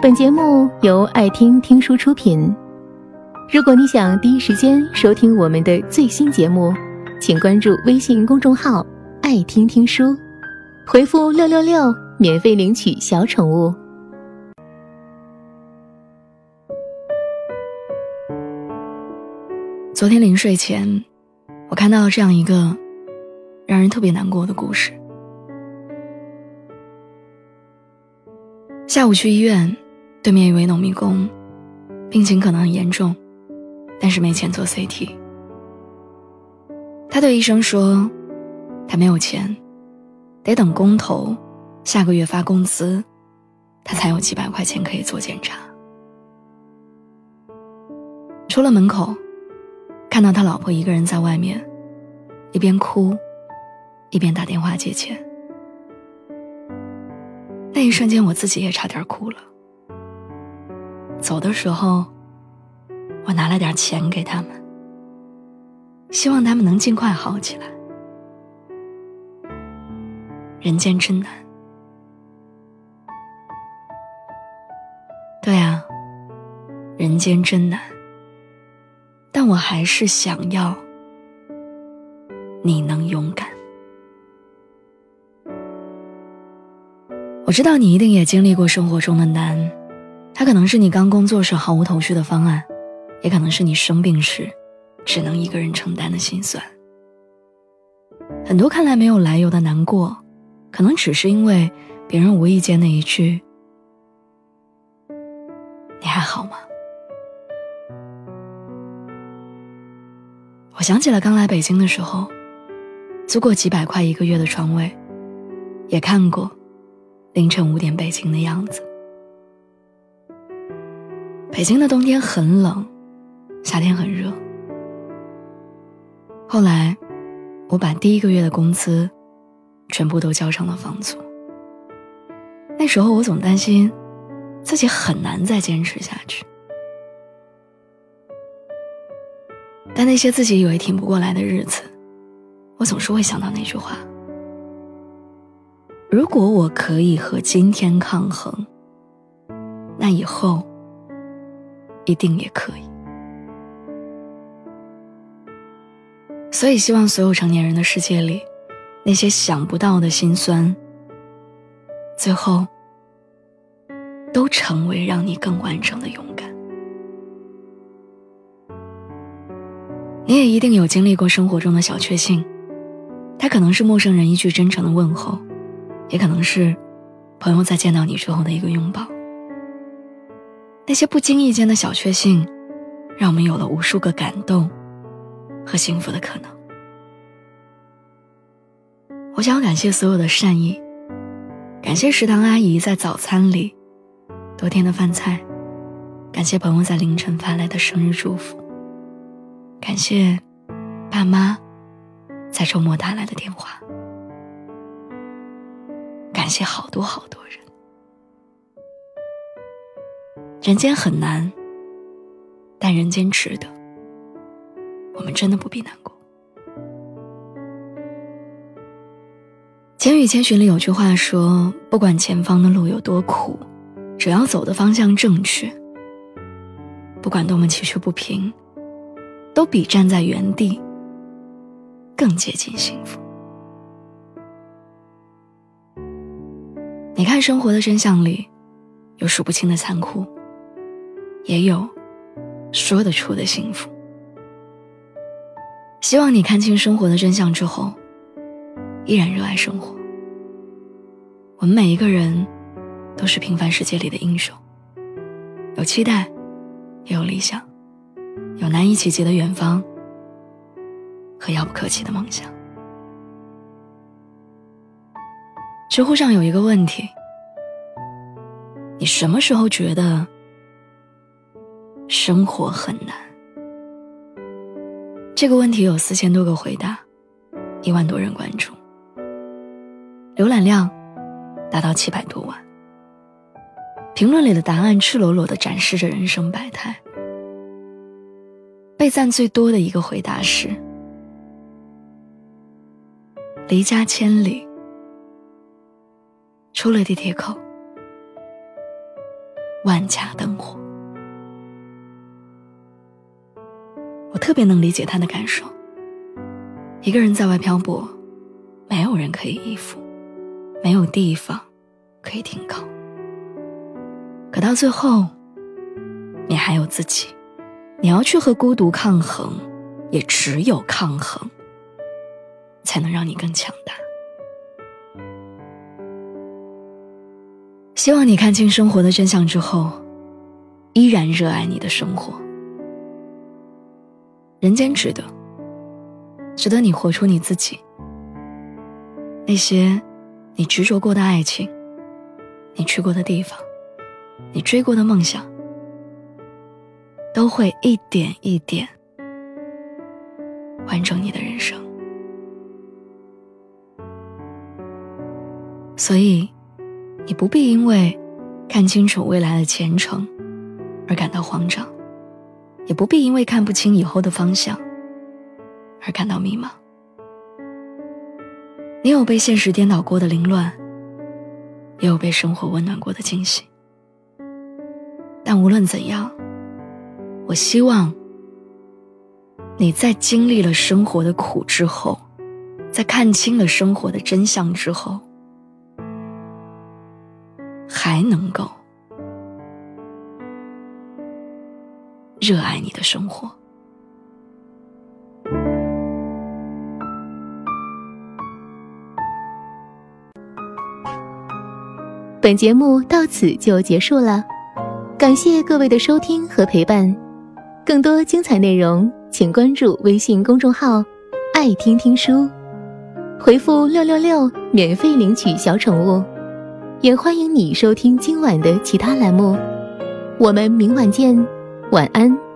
本节目由爱听听书出品。如果你想第一时间收听我们的最新节目，请关注微信公众号“爱听听书”，回复“六六六”免费领取小宠物。昨天临睡前，我看到了这样一个让人特别难过的故事。下午去医院，对面一位农民工，病情可能很严重，但是没钱做 CT。他对医生说，他没有钱，得等工头下个月发工资，他才有几百块钱可以做检查。出了门口。看到他老婆一个人在外面，一边哭，一边打电话借钱。那一瞬间，我自己也差点哭了。走的时候，我拿了点钱给他们，希望他们能尽快好起来。人间真难。对啊，人间真难。但我还是想要你能勇敢。我知道你一定也经历过生活中的难，它可能是你刚工作时毫无头绪的方案，也可能是你生病时只能一个人承担的心酸。很多看来没有来由的难过，可能只是因为别人无意间的一句“你还好吗？”我想起了刚来北京的时候，租过几百块一个月的床位，也看过凌晨五点北京的样子。北京的冬天很冷，夏天很热。后来，我把第一个月的工资全部都交上了房租。那时候我总担心自己很难再坚持下去。但那些自己以为挺不过来的日子，我总是会想到那句话：如果我可以和今天抗衡，那以后一定也可以。所以，希望所有成年人的世界里，那些想不到的心酸，最后都成为让你更完整的勇敢。你也一定有经历过生活中的小确幸，它可能是陌生人一句真诚的问候，也可能是朋友在见到你之后的一个拥抱。那些不经意间的小确幸，让我们有了无数个感动和幸福的可能。我想要感谢所有的善意，感谢食堂阿姨在早餐里多添的饭菜，感谢朋友在凌晨发来的生日祝福。感谢爸妈在周末打来的电话，感谢好多好多人。人间很难，但人间值得。我们真的不必难过。《千与千寻》里有句话说：“不管前方的路有多苦，只要走的方向正确，不管多么崎岖不平。”都比站在原地更接近幸福。你看，生活的真相里，有数不清的残酷，也有说得出的幸福。希望你看清生活的真相之后，依然热爱生活。我们每一个人都是平凡世界里的英雄，有期待，也有理想。有难以企及的远方和遥不可及的梦想。知乎上有一个问题：你什么时候觉得生活很难？这个问题有四千多个回答，一万多人关注，浏览量达到七百多万。评论里的答案赤裸裸的展示着人生百态。被赞最多的一个回答是：“离家千里，出了地铁口，万家灯火。特别能理解他的感受。一个人在外漂泊，没有人可以依附，没有地方可以停靠。可到最后，你还有自己，你要去和孤独抗衡，也只有抗衡，才能让你更强大。希望你看清生活的真相之后，依然热爱你的生活。人间值得，值得你活出你自己。那些你执着过的爱情，你去过的地方，你追过的梦想，都会一点一点完整你的人生。所以。你不必因为看清楚未来的前程而感到慌张，也不必因为看不清以后的方向而感到迷茫。你有被现实颠倒过的凌乱，也有被生活温暖过的惊喜。但无论怎样，我希望你在经历了生活的苦之后，在看清了生活的真相之后。还能够热爱你的生活。本节目到此就结束了，感谢各位的收听和陪伴。更多精彩内容，请关注微信公众号“爱听听书”，回复“六六六”免费领取小宠物。也欢迎你收听今晚的其他栏目，我们明晚见，晚安。